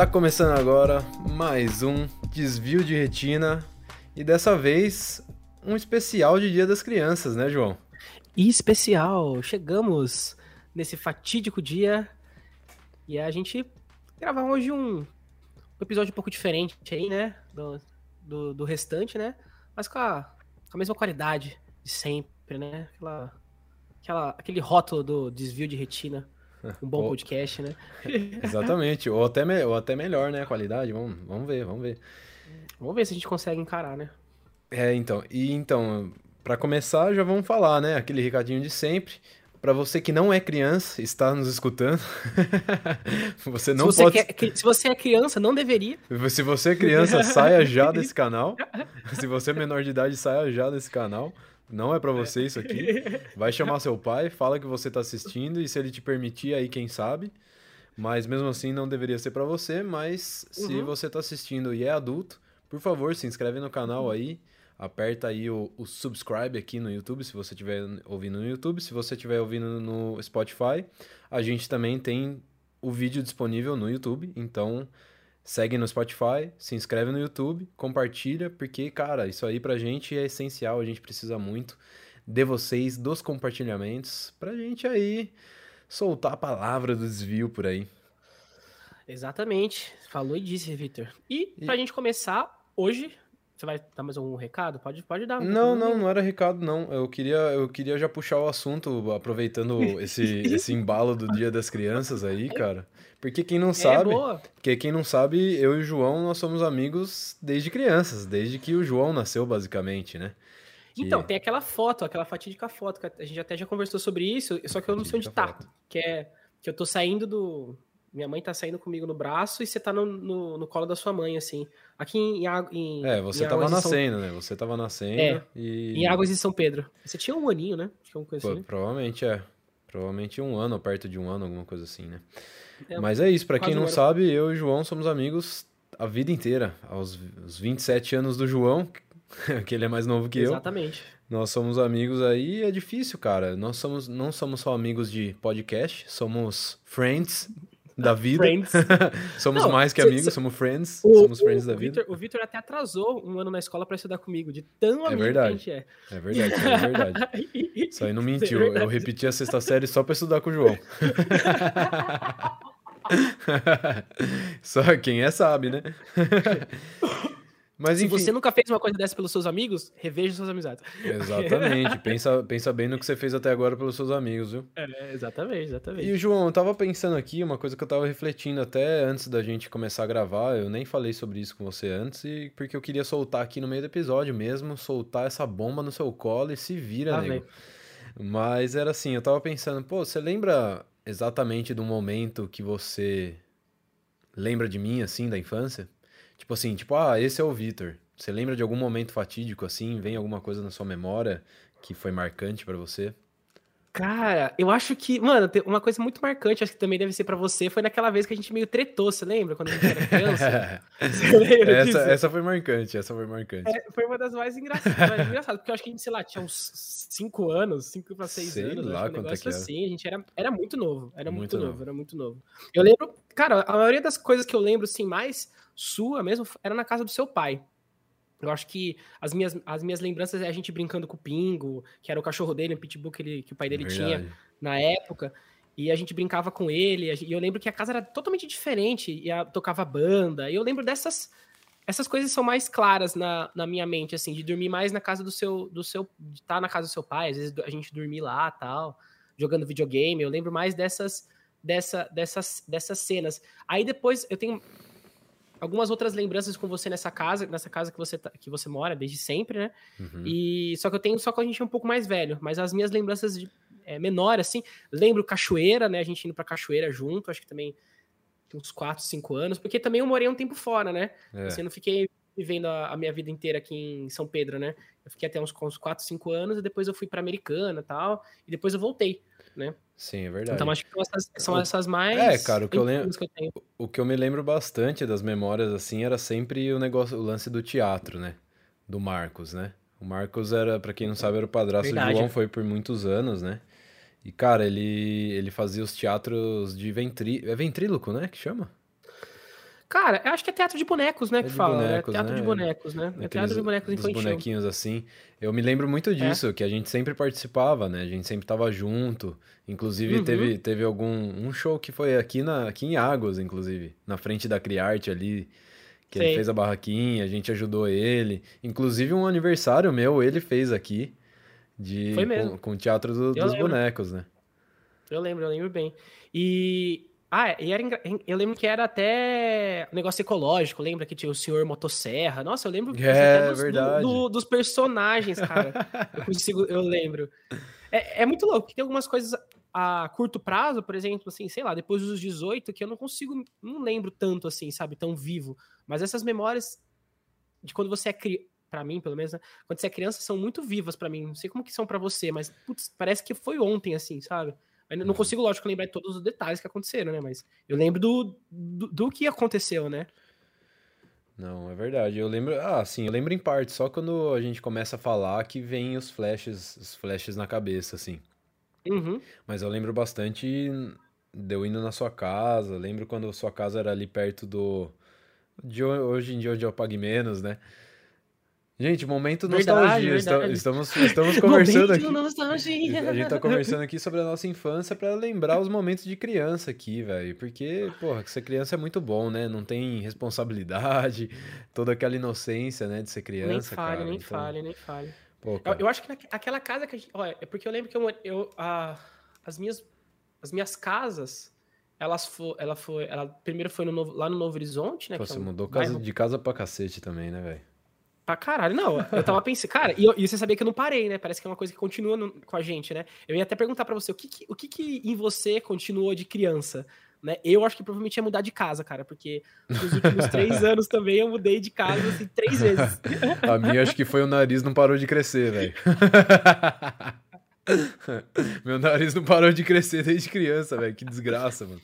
Tá começando agora mais um desvio de retina e dessa vez um especial de Dia das Crianças, né, João? E especial, chegamos nesse fatídico dia e a gente gravar hoje um, episódio um pouco diferente aí, né, do, do, do restante, né, mas com a, com a mesma qualidade de sempre, né, aquela, aquela, aquele rótulo do desvio de retina. Um bom podcast, né? Exatamente, ou até, me... ou até melhor, né, a qualidade, vamos, vamos ver, vamos ver. Vamos ver se a gente consegue encarar, né? É, então, e então, para começar, já vamos falar, né, aquele recadinho de sempre. Para você que não é criança, está nos escutando, você não se você pode. Quer, se você é criança, não deveria. Se você é criança, saia já desse canal. Se você é menor de idade, saia já desse canal. Não é para você isso aqui. Vai chamar seu pai, fala que você tá assistindo e se ele te permitir aí, quem sabe. Mas mesmo assim não deveria ser para você, mas uhum. se você tá assistindo e é adulto, por favor, se inscreve no canal aí, aperta aí o, o subscribe aqui no YouTube, se você estiver ouvindo no YouTube, se você estiver ouvindo no Spotify, a gente também tem o vídeo disponível no YouTube, então Segue no Spotify, se inscreve no YouTube, compartilha, porque, cara, isso aí pra gente é essencial, a gente precisa muito de vocês, dos compartilhamentos, pra gente aí soltar a palavra do desvio por aí. Exatamente, falou e disse, Victor. E pra e... gente começar, hoje você vai dar mais algum recado? Pode, pode dar. Não, não, não era recado, não. Eu queria, eu queria já puxar o assunto, aproveitando esse, esse embalo do Dia das Crianças aí, cara. Porque quem não é, sabe. É porque quem não sabe, eu e o João, nós somos amigos desde crianças, desde que o João nasceu, basicamente, né? Então, e... tem aquela foto, aquela fatídica foto, que a gente até já conversou sobre isso, só que eu não sei onde tá. Que é que eu tô saindo do, minha mãe tá saindo comigo no braço e você tá no, no, no colo da sua mãe, assim. Aqui em, em É, você em tava nascendo, São... né? Você tava nascendo é, e... Em Águas de São Pedro. Você tinha um aninho, né? Uma coisa Pô, assim. Provavelmente é. Provavelmente um ano, perto de um ano, alguma coisa assim, né? É, Mas é isso, para quem não um sabe, eu e o João somos amigos a vida inteira. Aos, aos 27 anos do João, que ele é mais novo que Exatamente. eu. Exatamente. Nós somos amigos aí, é difícil, cara. Nós somos, não somos só amigos de podcast, somos friends da vida. somos não, mais que amigos, somos friends. O, somos friends o, da vida. Victor, o Vitor até atrasou um ano na escola para estudar comigo, de tão é amigo verdade. que a gente é. É verdade, é verdade. Isso aí não mentiu. É eu repeti a sexta série só para estudar com o João. só quem é sabe, né? Mas, Se você nunca fez uma coisa dessa pelos seus amigos, reveja suas amizades. Exatamente. pensa, pensa bem no que você fez até agora pelos seus amigos, viu? É, exatamente, exatamente. E, João, eu tava pensando aqui, uma coisa que eu tava refletindo até antes da gente começar a gravar, eu nem falei sobre isso com você antes, e porque eu queria soltar aqui no meio do episódio mesmo, soltar essa bomba no seu colo e se vira, ah, nego. Mas era assim, eu tava pensando, pô, você lembra exatamente do momento que você lembra de mim, assim, da infância? Tipo assim, tipo, ah, esse é o Vitor. Você lembra de algum momento fatídico assim? Vem alguma coisa na sua memória que foi marcante para você? Cara, eu acho que, mano, uma coisa muito marcante, acho que também deve ser para você, foi naquela vez que a gente meio tretou, você lembra? Quando a gente era criança? você lembra essa, disso? essa foi marcante, essa foi marcante. É, foi uma das mais engraçadas, mais engraçadas, porque eu acho que a gente, sei lá, tinha uns 5 anos, 5 para 6 anos, lá um negócio é assim, a gente era, era muito novo, era muito, muito novo, novo, era muito novo. Eu lembro, cara, a maioria das coisas que eu lembro, assim, mais sua mesmo, era na casa do seu pai. Eu acho que as minhas, as minhas lembranças é a gente brincando com o Pingo, que era o cachorro dele, um pitbull que, ele, que o pai dele Verdade. tinha na época. E a gente brincava com ele. E eu lembro que a casa era totalmente diferente. E a, tocava banda. E eu lembro dessas. Essas coisas são mais claras na, na minha mente, assim, de dormir mais na casa do seu. do seu De estar tá na casa do seu pai. Às vezes a gente dormir lá tal, jogando videogame. Eu lembro mais dessas, dessa, dessas, dessas cenas. Aí depois eu tenho algumas outras lembranças com você nessa casa, nessa casa que você, tá, que você mora desde sempre, né? Uhum. E só que eu tenho só com a gente é um pouco mais velho, mas as minhas lembranças de, é, menor, assim, lembro cachoeira, né? A gente indo pra cachoeira junto, acho que também uns 4, 5 anos, porque também eu morei um tempo fora, né? É. Assim, eu não fiquei vivendo a, a, minha vida inteira aqui em São Pedro, né? Eu fiquei até uns, uns 4, 5 anos e depois eu fui pra Americana e tal, e depois eu voltei, né? Sim, é verdade. Então acho que essas, são essas mais. É, cara, o que eu lembro. Que eu o que eu me lembro bastante das memórias, assim, era sempre o negócio, o lance do teatro, né? Do Marcos, né? O Marcos era, para quem não sabe, era o padrasto do João, foi por muitos anos, né? E, cara, ele, ele fazia os teatros de ventrí... É ventríloco, né? Que chama? Cara, eu acho que é teatro de bonecos, né? É que fala. Né? Bonecos, é teatro né? de bonecos, né? É teatro de bonecos infantil. bonequinhos assim. Eu me lembro muito é. disso, é. que a gente sempre participava, né? A gente sempre tava junto. Inclusive, uhum. teve, teve algum um show que foi aqui, na, aqui em Águas, inclusive, na frente da Criarte ali. Que Sei. ele fez a barraquinha, a gente ajudou ele. Inclusive, um aniversário meu, ele fez aqui. De, foi mesmo. Com, com o teatro do, dos lembro. bonecos, né? Eu lembro, eu lembro bem. E ah, e era, eu lembro que era até um negócio ecológico, lembra que tinha o senhor motosserra? Nossa, eu lembro é, dos. Do, do, dos personagens, cara. eu consigo, eu lembro. É, é muito louco, porque tem algumas coisas a curto prazo, por exemplo, assim, sei lá, depois dos 18, que eu não consigo, não lembro tanto assim, sabe, tão vivo. Mas essas memórias de quando você é criança, para mim, pelo menos, né? quando você é criança, são muito vivas para mim. Não sei como que são para você, mas putz, parece que foi ontem, assim, sabe? Eu não consigo, lógico, lembrar de todos os detalhes que aconteceram, né? Mas eu lembro do, do, do, que aconteceu, né? Não, é verdade. Eu lembro. Ah, sim, eu lembro em parte, só quando a gente começa a falar que vem os flashes, os flashes na cabeça, assim. Uhum. Mas eu lembro bastante de eu indo na sua casa. Lembro quando sua casa era ali perto do. De hoje em dia onde eu pague menos, né? Gente, momento nostalgia. Verdade. Estamos, estamos conversando aqui. Nostalgia. A gente tá conversando aqui sobre a nossa infância para lembrar os momentos de criança aqui, velho. Porque, porra, ser criança é muito bom, né? Não tem responsabilidade, toda aquela inocência, né, de ser criança. Nem fale, cara. nem então... fale, nem fale. Pô, eu, eu, acho que aquela casa que a gente. Olha, é porque eu lembro que eu, eu as, minhas, as minhas casas. Elas foi, ela foi, ela primeiro foi no novo, lá no Novo Horizonte, né? Pô, você é um mudou casa, de casa pra cacete também, né, velho? Pra caralho, não. Eu tava pensando, cara, e, e, você sabia que eu não parei, né? Parece que é uma coisa que continua no, com a gente, né? Eu ia até perguntar para você, o que, que, o que, que em você continuou de criança? Né? Eu acho que provavelmente ia mudar de casa, cara, porque nos últimos três anos também eu mudei de casa assim, três vezes. A minha acho que foi o nariz não parou de crescer, velho. Meu nariz não parou de crescer desde criança, velho. Que desgraça, mano.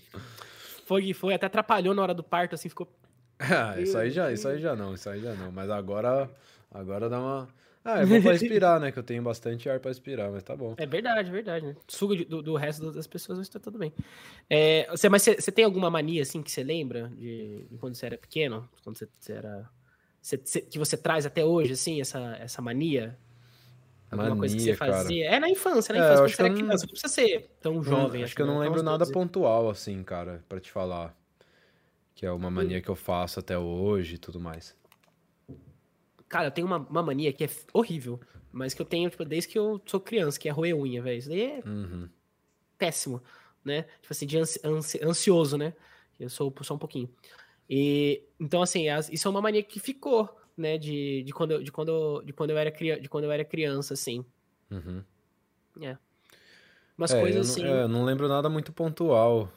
Foi, foi, até atrapalhou na hora do parto, assim, ficou Ah, isso aí já, isso aí já não, isso aí já não. Mas agora, agora dá uma. Ah, é bom pra respirar, né? Que eu tenho bastante ar pra respirar, mas tá bom. É verdade, verdade, né? Suga do, do resto das pessoas, mas tá tudo bem. É, você, mas você, você tem alguma mania, assim, que você lembra de, de quando você era pequeno? Quando você, você era. Você, que você traz até hoje, assim, essa, essa mania? Alguma mania, coisa que você fazia? Cara. É na infância, na é, infância, quando você era criança. Não... não precisa ser tão jovem. Acho, acho que eu não lembro nada pontual, assim, cara, pra te falar que é uma mania que eu faço até hoje e tudo mais. Cara, eu tenho uma, uma mania que é horrível, mas que eu tenho, tipo, desde que eu sou criança, que é roer unha, velho. Isso daí é uhum. péssimo, né? Tipo assim, de ansi ansi ansioso, né? Eu sou só um pouquinho. E, então, assim, isso é uma mania que ficou, né? De, de, quando, eu, de, quando, de, quando eu era de quando eu era criança, assim. Uhum. É. Umas é, coisas assim. Eu não, é, eu não lembro nada muito pontual.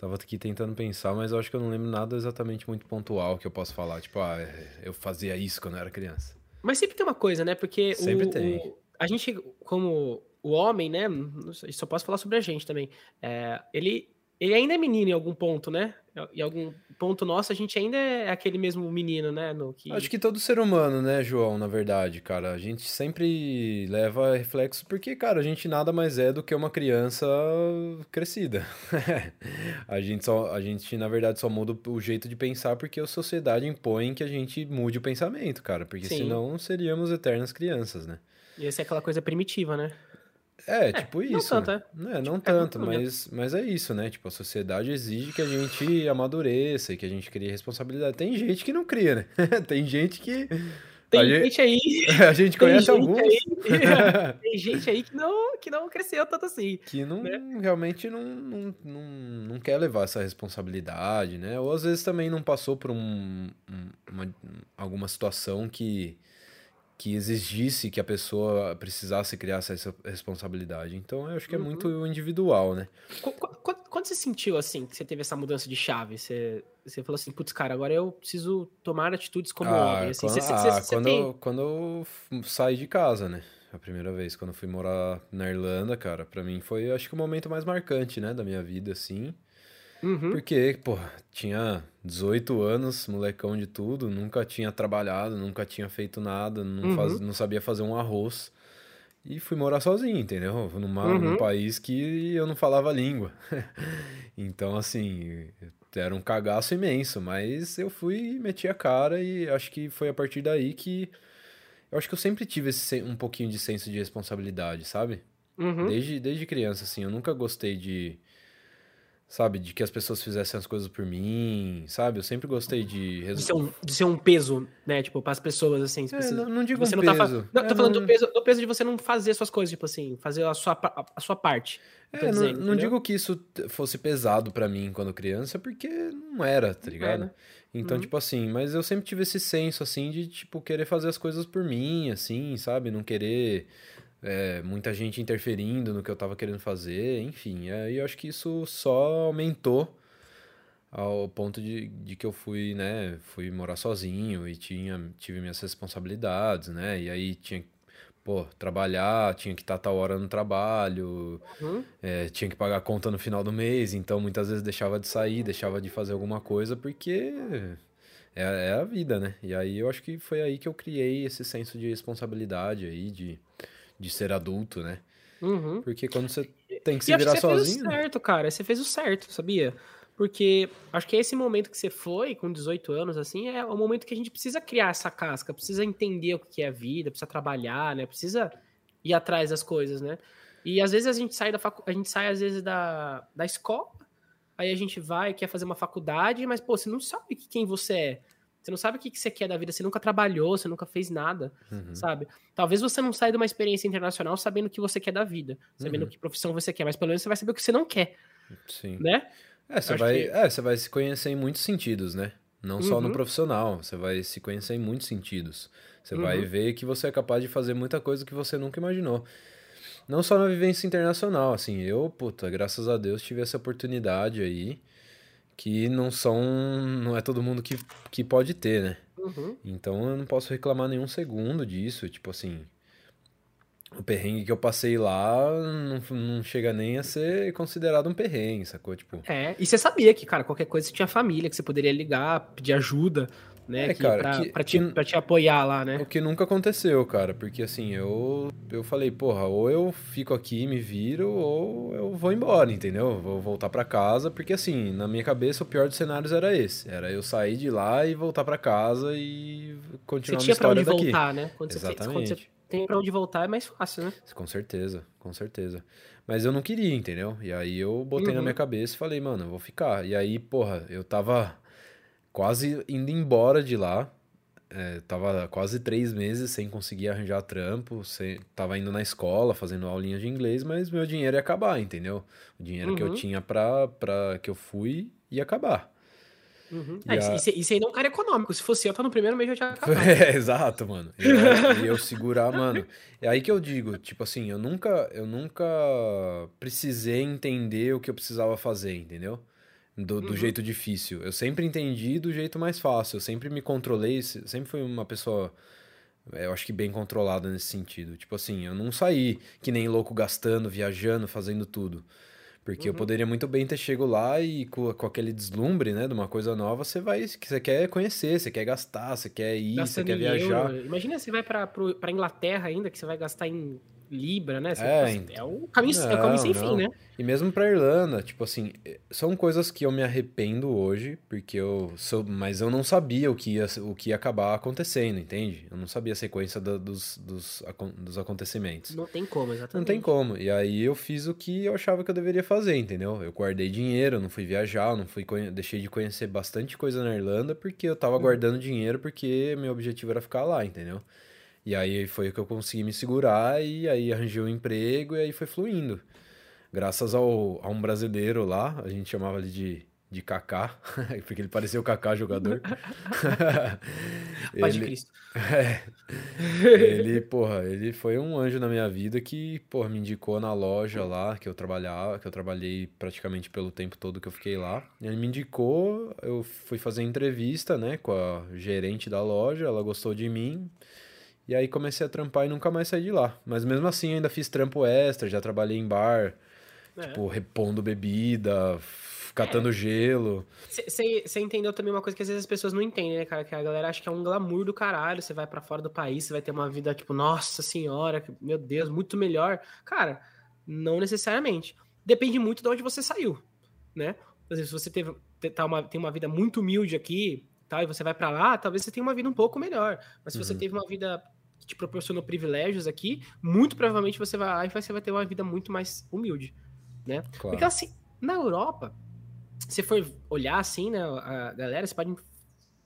Tava aqui tentando pensar, mas eu acho que eu não lembro nada exatamente muito pontual que eu posso falar. Tipo, ah, eu fazia isso quando eu era criança. Mas sempre tem uma coisa, né? Porque sempre o, tem. O, a gente, como o homem, né? Só posso falar sobre a gente também. É, ele, ele ainda é menino em algum ponto, né? Em algum ponto nosso, a gente ainda é aquele mesmo menino, né? No que... Acho que todo ser humano, né, João, na verdade, cara. A gente sempre leva reflexo, porque, cara, a gente nada mais é do que uma criança crescida. a, gente só, a gente, na verdade, só muda o jeito de pensar porque a sociedade impõe que a gente mude o pensamento, cara. Porque Sim. senão seríamos eternas crianças, né? E essa é aquela coisa primitiva, né? É, tipo isso. Não tanto, né? é. Não, não tipo, tanto, é mas, mas é isso, né? Tipo, a sociedade exige que a gente amadureça e que a gente crie responsabilidade. Tem gente que não cria, né? Tem gente que. Tem gente, gente, aí. A gente conhece alguns. Aí, tem gente aí que não, que não cresceu tanto assim. Que não né? realmente não, não, não, não quer levar essa responsabilidade, né? Ou às vezes também não passou por um, uma, alguma situação que que exigisse que a pessoa precisasse criar essa responsabilidade. Então, eu acho que é uhum. muito individual, né? Quando, quando, você sentiu, assim, que você teve essa mudança de chave? Você, você falou assim, putz, cara, agora eu preciso tomar atitudes como ah, homem. Assim, quando, você, ah, você, quando, tem... quando eu saí de casa, né? A primeira vez, quando eu fui morar na Irlanda, cara, para mim foi, acho que o momento mais marcante, né, da minha vida, assim. Uhum. Porque, pô, tinha 18 anos, molecão de tudo, nunca tinha trabalhado, nunca tinha feito nada, não, uhum. faz, não sabia fazer um arroz. E fui morar sozinho, entendeu? Numa, uhum. Num país que eu não falava a língua. então, assim, era um cagaço imenso, mas eu fui meti a cara e acho que foi a partir daí que eu acho que eu sempre tive esse, um pouquinho de senso de responsabilidade, sabe? Uhum. Desde, desde criança, assim, eu nunca gostei de sabe? De que as pessoas fizessem as coisas por mim, sabe? Eu sempre gostei de... De ser um, de ser um peso, né? Tipo, para as pessoas, assim. É, não, não digo você um não peso. Tá, não, é, tô falando não... do, peso, do peso de você não fazer suas coisas, tipo assim, fazer a sua, a sua parte. É, dizendo, não, não digo que isso fosse pesado para mim quando criança, porque não era, tá ligado? Então, uhum. tipo assim, mas eu sempre tive esse senso, assim, de, tipo, querer fazer as coisas por mim, assim, sabe? Não querer é, muita gente interferindo no que eu estava querendo fazer, enfim. Aí eu acho que isso só aumentou ao ponto de, de que eu fui, né, fui morar sozinho e tinha, tive minhas responsabilidades, né, e aí tinha pô, trabalhar, tinha que estar tal hora no trabalho, uhum. é, tinha que pagar a conta no final do mês, então muitas vezes deixava de sair, deixava de fazer alguma coisa, porque é, é a vida, né, e aí eu acho que foi aí que eu criei esse senso de responsabilidade aí, de de ser adulto, né? Uhum. Porque quando você tem que se e virar você sozinho. Você fez o certo, cara. Você fez o certo, sabia? Porque acho que esse momento que você foi, com 18 anos, assim, é o momento que a gente precisa criar essa casca, precisa entender o que é a vida, precisa trabalhar, né? Precisa ir atrás das coisas, né? E às vezes a gente sai da facu... a gente sai às vezes da, da escola, aí a gente vai, quer fazer uma faculdade, mas pô, você não sabe quem você é. Você não sabe o que, você quer da vida, você nunca trabalhou, você nunca fez nada, uhum. sabe? Talvez você não saia de uma experiência internacional sabendo o que você quer da vida, sabendo uhum. que profissão você quer, mas pelo menos você vai saber o que você não quer. Sim. Né? É, você vai, que... é, você vai se conhecer em muitos sentidos, né? Não uhum. só no uhum. profissional, você vai se conhecer em muitos sentidos. Você vai uhum. ver que você é capaz de fazer muita coisa que você nunca imaginou. Não só na vivência internacional, assim, eu, puta, graças a Deus tive essa oportunidade aí que não são. não é todo mundo que, que pode ter, né? Uhum. Então eu não posso reclamar nenhum segundo disso. Tipo assim. O perrengue que eu passei lá não, não chega nem a ser considerado um perrengue, sacou? Tipo... É, e você sabia que, cara, qualquer coisa você tinha família, que você poderia ligar, pedir ajuda né? É, que, cara, pra, que, pra, te, que, pra te apoiar lá, né? O que nunca aconteceu, cara, porque assim, eu, eu falei, porra, ou eu fico aqui me viro, ou eu vou embora, entendeu? Vou voltar para casa, porque assim, na minha cabeça o pior dos cenários era esse. Era eu sair de lá e voltar para casa e continuar você tinha pra onde daqui. voltar, né? Quando Exatamente. Você, quando você tem pra onde voltar é mais fácil, né? Com certeza, com certeza. Mas eu não queria, entendeu? E aí eu botei uhum. na minha cabeça e falei, mano, eu vou ficar. E aí, porra, eu tava quase indo embora de lá. É, tava quase três meses sem conseguir arranjar trampo, sem, tava indo na escola, fazendo aulinhas de inglês, mas meu dinheiro ia acabar, entendeu? O dinheiro uhum. que eu uhum. tinha pra, pra que eu fui ia acabar. Uhum. É, a... isso, isso aí não é um cara econômico. Se fosse eu, tá no primeiro mês eu já acabado. É, exato, mano. E eu, e eu segurar, mano. É aí que eu digo, tipo assim, eu nunca, eu nunca precisei entender o que eu precisava fazer, entendeu? Do, do uhum. jeito difícil. Eu sempre entendi do jeito mais fácil. Eu sempre me controlei, sempre fui uma pessoa, é, eu acho que bem controlada nesse sentido. Tipo assim, eu não saí que nem louco gastando, viajando, fazendo tudo. Porque uhum. eu poderia muito bem ter chego lá e com, com, aquele deslumbre, né, de uma coisa nova, você vai, você quer conhecer, você quer gastar, você quer ir, você quer viajar. Imagina você vai para Inglaterra ainda, que você vai gastar em Libra, né? Você, é, então... é o caminho, não, é o caminho sem não. fim, né? E mesmo pra Irlanda, tipo assim, eh, são coisas que eu me arrependo hoje, porque eu sou. Mas eu não sabia o que ia, o que ia acabar acontecendo, entende? Eu não sabia a sequência do, dos, dos, dos acontecimentos. Não tem como, exatamente. Não tem como. E aí eu fiz o que eu achava que eu deveria fazer, entendeu? Eu guardei dinheiro, não fui viajar, não fui deixei de conhecer bastante coisa na Irlanda, porque eu tava hum. guardando dinheiro, porque meu objetivo era ficar lá, entendeu? E aí foi o que eu consegui me segurar e aí arranjei um emprego e aí foi fluindo. Graças ao, a um brasileiro lá, a gente chamava ele de, de Kaká, porque ele parecia o Kaká jogador. Paz de Cristo. É, ele, porra, ele foi um anjo na minha vida que, porra, me indicou na loja lá que eu trabalhava, que eu trabalhei praticamente pelo tempo todo que eu fiquei lá. Ele me indicou, eu fui fazer entrevista, né, com a gerente da loja, ela gostou de mim, e aí comecei a trampar e nunca mais saí de lá. Mas mesmo assim ainda fiz trampo extra, já trabalhei em bar, é. tipo, repondo bebida, catando é. gelo. Você entendeu também uma coisa que às vezes as pessoas não entendem, né, cara? Que a galera acha que é um glamour do caralho. Você vai para fora do país, você vai ter uma vida, tipo, nossa senhora, meu Deus, muito melhor. Cara, não necessariamente. Depende muito de onde você saiu, né? Por exemplo, se você teve tá uma, tem uma vida muito humilde aqui, tal, e você vai para lá, talvez você tenha uma vida um pouco melhor. Mas se uhum. você teve uma vida te proporcionou privilégios aqui, muito provavelmente você vai lá e você vai ter uma vida muito mais humilde, né? Claro. Porque assim, na Europa, se for olhar assim, né, a galera, você pode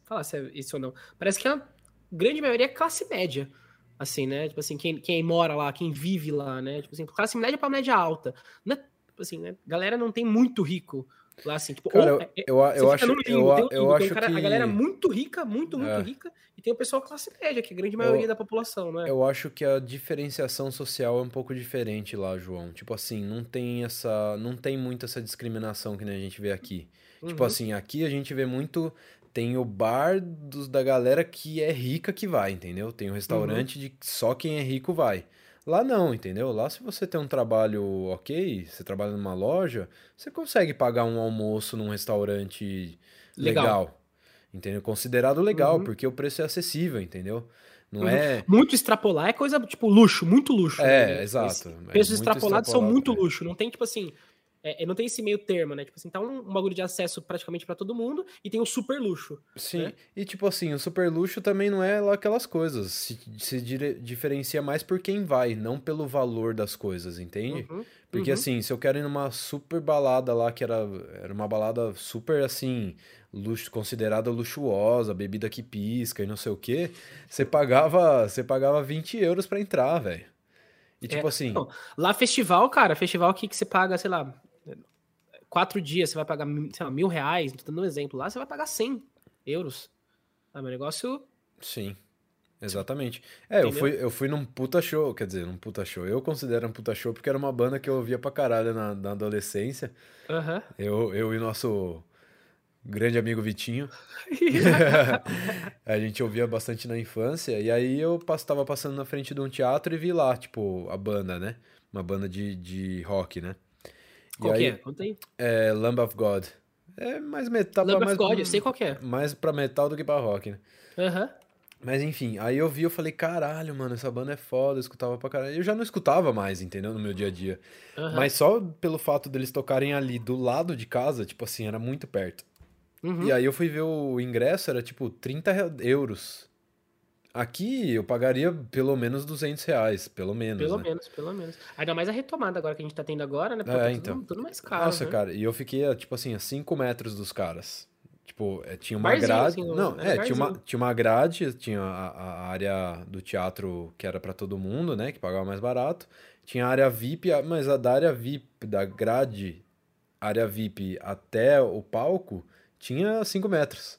falar se é isso ou não. Parece que a grande maioria é classe média. Assim, né? Tipo assim, quem, quem mora lá, quem vive lá, né? Tipo assim, classe média para média alta. Né? Tipo assim, né? Galera não tem muito rico lá, assim. Tipo, cara, ou, eu, é, eu, eu acho, eu, eu acho cara, que... A galera muito rica, muito, muito é. rica, e tem o pessoal classe média, que é a grande maioria da população, né? Eu acho que a diferenciação social é um pouco diferente lá, João. Tipo assim, não tem essa... Não tem muito essa discriminação que nem a gente vê aqui. Tipo uhum. Tipo assim, aqui a gente vê muito tem o bar dos, da galera que é rica que vai, entendeu? Tem o restaurante uhum. de só quem é rico vai. Lá não, entendeu? Lá se você tem um trabalho ok, você trabalha numa loja, você consegue pagar um almoço num restaurante legal. legal entendeu? Considerado legal, uhum. porque o preço é acessível, entendeu? Não uhum. é. Muito extrapolar é coisa tipo luxo, muito luxo. É, né? exato. É preços é extrapolados são muito é. luxo. Não tem, tipo assim, é, não tem esse meio termo, né? Tipo assim, tá um, um bagulho de acesso praticamente para todo mundo e tem o super luxo. Sim, né? e tipo assim, o super luxo também não é lá aquelas coisas. Se, se diferencia mais por quem vai, não pelo valor das coisas, entende? Uhum, Porque uhum. assim, se eu quero ir numa super balada lá, que era, era uma balada super assim, luxo, considerada luxuosa, bebida que pisca e não sei o que, você pagava, você pagava 20 euros para entrar, velho. E tipo é, assim. Não, lá festival, cara, festival aqui que você paga, sei lá, quatro dias você vai pagar, sei lá, mil reais, tô dando um exemplo lá, você vai pagar 100 euros. Ah, meu negócio. Sim. Exatamente. É, eu fui, eu fui num puta show, quer dizer, num puta show. Eu considero um puta show porque era uma banda que eu ouvia pra caralho na, na adolescência. Uhum. Eu, eu e nosso grande amigo Vitinho. a gente ouvia bastante na infância. E aí eu estava passando na frente de um teatro e vi lá, tipo, a banda, né? Uma banda de, de rock, né? Qual aí, que é? Conta aí. É Lamb of God. É mais metal. Lamb mais, of God, eu sei qual que é. Mais pra metal do que pra rock, né? Aham. Uhum. Mas enfim, aí eu vi, eu falei, caralho, mano, essa banda é foda, eu escutava pra caralho. Eu já não escutava mais, entendeu? No meu dia a dia. Uhum. Mas só pelo fato deles tocarem ali do lado de casa, tipo assim, era muito perto. Uhum. E aí eu fui ver o ingresso, era tipo 30 euros. Aqui eu pagaria pelo menos 200 reais, pelo menos. Pelo né? menos, pelo menos. Ainda mais a retomada agora que a gente tá tendo agora, né? Pô, é, tá então. Tudo, tudo, mais caro. Nossa, né? cara, e eu fiquei, tipo assim, a 5 metros dos caras. Tipo, é, tinha uma barzinho, grade. Assim, não, é, tinha uma, tinha uma grade, tinha a, a área do teatro que era para todo mundo, né? Que pagava mais barato. Tinha a área VIP, mas a da área VIP, da grade, área VIP até o palco, tinha 5 metros.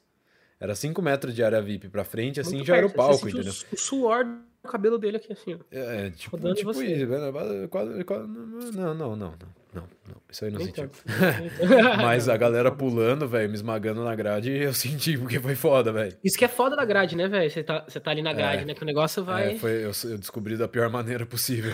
Era 5 metros de área VIP pra frente, assim Muito já perto. era o palco, entendeu? O, suor do cabelo dele aqui, assim. É, tipo, tipo isso. Né? Quase, quase, não, não, não, não, não, não. Isso aí não sentiu. Mas a galera pulando, velho, me esmagando na grade, eu senti, porque foi foda, velho. Isso que é foda da grade, né, velho? Você tá, você tá ali na grade, é, né? Que o negócio vai. É, foi, eu, eu descobri da pior maneira possível.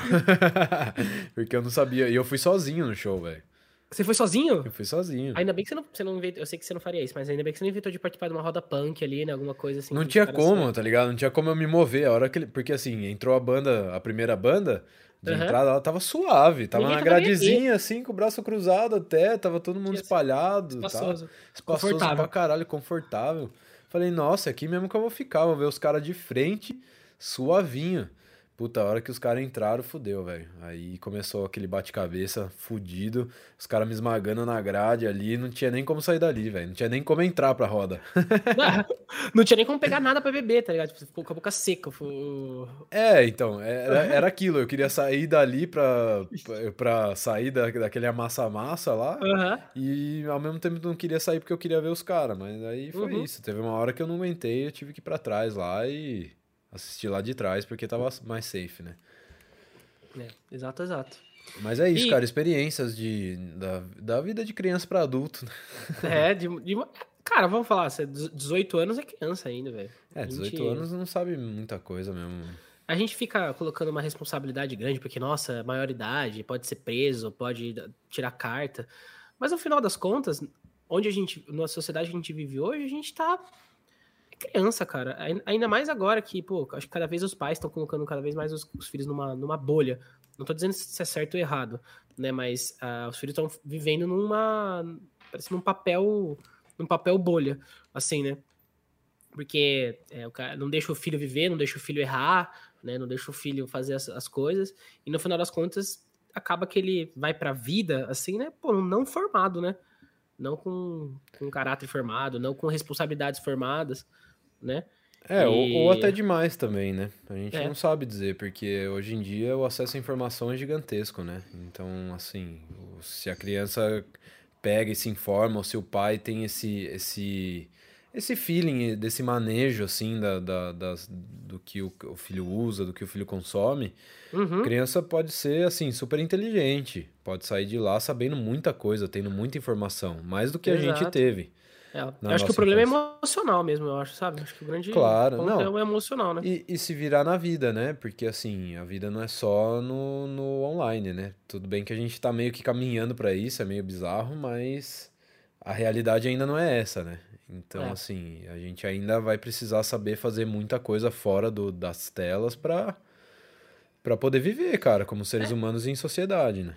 porque eu não sabia. E eu fui sozinho no show, velho. Você foi sozinho? Eu fui sozinho. Ainda bem que você não, você não inventou, eu sei que você não faria isso, mas ainda bem que você não inventou de participar de uma roda punk ali, né? Alguma coisa assim. Não tinha como, assim. tá ligado? Não tinha como eu me mover. A hora que ele, porque assim, entrou a banda, a primeira banda, de uhum. entrada, ela tava suave. Tava Ninguém na gradezinha, assim, com o braço cruzado até, tava todo mundo espalhado. Espaçoso. Tá? Espaçoso confortável. pra caralho, confortável. Falei, nossa, aqui mesmo que eu vou ficar, vou ver os caras de frente, suavinho. Puta, a hora que os caras entraram, fudeu, velho. Aí começou aquele bate-cabeça fudido, os caras me esmagando na grade ali, não tinha nem como sair dali, velho. Não tinha nem como entrar pra roda. não tinha nem como pegar nada pra beber, tá ligado? Tipo, ficou com a boca seca. É, então, era, era aquilo. Eu queria sair dali pra, pra sair da, daquele amassa-massa lá. Uhum. E ao mesmo tempo não queria sair porque eu queria ver os caras. Mas aí foi uhum. isso. Teve uma hora que eu não aguentei, eu tive que ir pra trás lá e assistir lá de trás, porque tava mais safe, né? É, exato, exato. Mas é isso, e... cara, experiências de, da, da vida de criança para adulto. Né? É, de, de, cara, vamos falar, 18 anos é criança ainda, velho. É, 18 gente... anos não sabe muita coisa mesmo. A gente fica colocando uma responsabilidade grande, porque, nossa, maioridade, pode ser preso, pode tirar carta. Mas no final das contas, onde a gente, na sociedade que a gente vive hoje, a gente tá criança, cara. Ainda mais agora que, pô, acho que cada vez os pais estão colocando cada vez mais os, os, filhos numa, numa bolha. Não tô dizendo se é certo ou errado, né? Mas uh, os filhos estão vivendo numa. Parece num papel. num papel bolha, assim, né? Porque é, o cara não deixa o filho viver, não deixa o filho errar, né? Não deixa o filho fazer as, as coisas. E no final das contas, acaba que ele vai pra vida, assim, né? Pô, não formado, né? Não com, com caráter formado, não com responsabilidades formadas, né? É, e... ou, ou, até demais também, né? A gente é. não sabe dizer, porque hoje em dia o acesso à informação é gigantesco, né? Então, assim, se a criança pega e se informa, ou se o pai tem esse, esse, esse feeling, desse manejo, assim, da, da, das, do que o, o, filho usa, do que o filho consome, uhum. a criança pode ser, assim, super inteligente, pode sair de lá sabendo muita coisa, tendo muita informação, mais do que Exato. a gente teve. É, eu acho que o problema é emocional mesmo, eu acho, sabe? Acho que o grande claro, ponto não. é o emocional, né? E, e, se virar na vida, né? Porque, assim, a vida não é só no, no online, né? Tudo bem que a gente tá meio que caminhando para isso, é meio bizarro, mas a realidade ainda não é essa, né? Então, é. assim, a gente ainda vai precisar saber fazer muita coisa fora do, das telas para para poder viver, cara, como seres é. humanos em sociedade, né?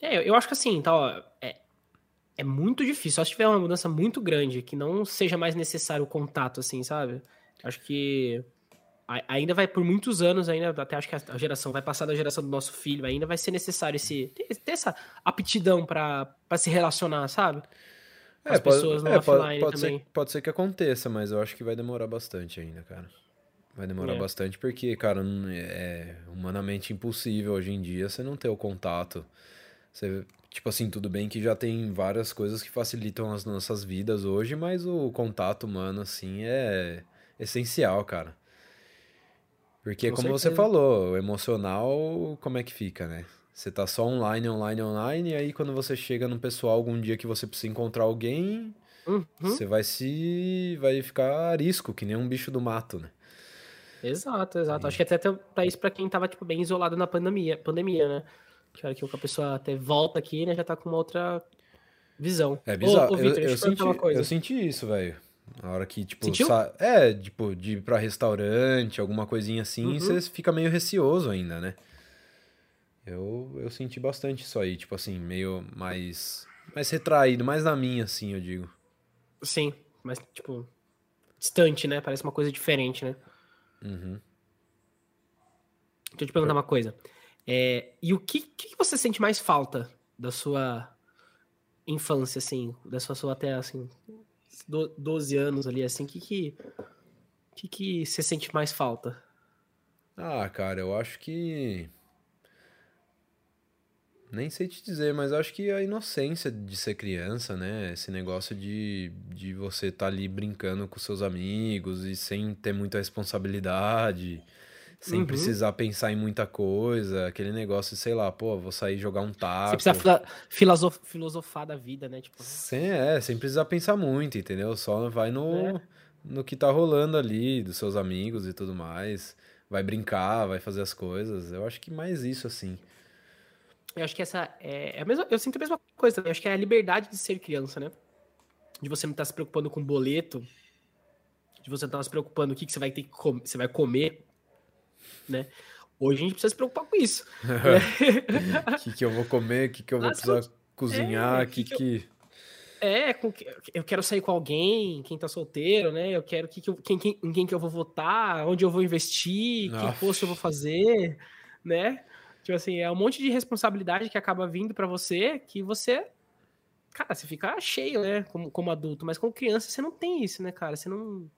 É, eu acho que assim, tá, ó, é, é muito difícil. Só se tiver uma mudança muito grande, que não seja mais necessário o contato, assim, sabe? Acho que ainda vai por muitos anos, ainda até acho que a geração vai passar da geração do nosso filho, ainda vai ser necessário esse ter, essa aptidão para se relacionar, sabe? Com é, as pode, pessoas no é, offline pode, também. Ser, pode ser que aconteça, mas eu acho que vai demorar bastante ainda, cara. Vai demorar é. bastante porque, cara, é humanamente impossível hoje em dia você não ter o contato. Você Tipo assim, tudo bem que já tem várias coisas que facilitam as nossas vidas hoje, mas o contato humano, assim, é essencial, cara. Porque, Com como certeza. você falou, o emocional, como é que fica, né? Você tá só online, online, online, e aí quando você chega no pessoal algum dia que você precisa encontrar alguém, uhum. você vai se. vai ficar arisco, que nem um bicho do mato, né? Exato, exato. Acho que até pra isso pra quem tava, tipo, bem isolado na pandemia, pandemia, né? Que hora que a pessoa até volta aqui, né, já tá com uma outra visão. É bizarro. Ô, ô, Victor, eu, eu, senti, eu senti isso, velho. Na hora que, tipo, é, tipo, de ir pra restaurante, alguma coisinha assim, uhum. você fica meio receoso ainda, né? Eu, eu senti bastante isso aí, tipo assim, meio mais, mais retraído, mais na minha, assim, eu digo. Sim, mas, tipo, distante, né? Parece uma coisa diferente, né? Uhum. Deixa eu te perguntar uma coisa. É, e o que, que você sente mais falta da sua infância, assim, da sua, sua até, assim, 12 anos ali, assim, que que, que que você sente mais falta? Ah, cara, eu acho que... Nem sei te dizer, mas acho que a inocência de ser criança, né? Esse negócio de, de você estar tá ali brincando com seus amigos e sem ter muita responsabilidade sem uhum. precisar pensar em muita coisa, aquele negócio, sei lá, pô, vou sair jogar um taco. Você precisa filosof filosofar da vida, né? Tipo... Sem, é, sem precisar pensar muito, entendeu? Só vai no, é. no que tá rolando ali, dos seus amigos e tudo mais. Vai brincar, vai fazer as coisas. Eu acho que mais isso, assim. Eu acho que essa é, é a mesma, eu sinto a mesma coisa, eu acho que é a liberdade de ser criança, né? De você não estar tá se preocupando com boleto, de você não estar tá se preocupando o que, que você vai ter que comer, você vai comer né? Hoje a gente precisa se preocupar com isso. O né? que, que eu vou comer, o que, que eu vou precisar cozinhar, o é, que, que, que... É, com, eu quero sair com alguém, quem tá solteiro, né? Eu quero que, que eu, quem, quem, em quem que eu vou votar, onde eu vou investir, Nossa. que posto eu vou fazer, né? Tipo assim, é um monte de responsabilidade que acaba vindo para você que você. Cara, você fica cheio, né? Como, como adulto, mas como criança você não tem isso, né, cara? Você não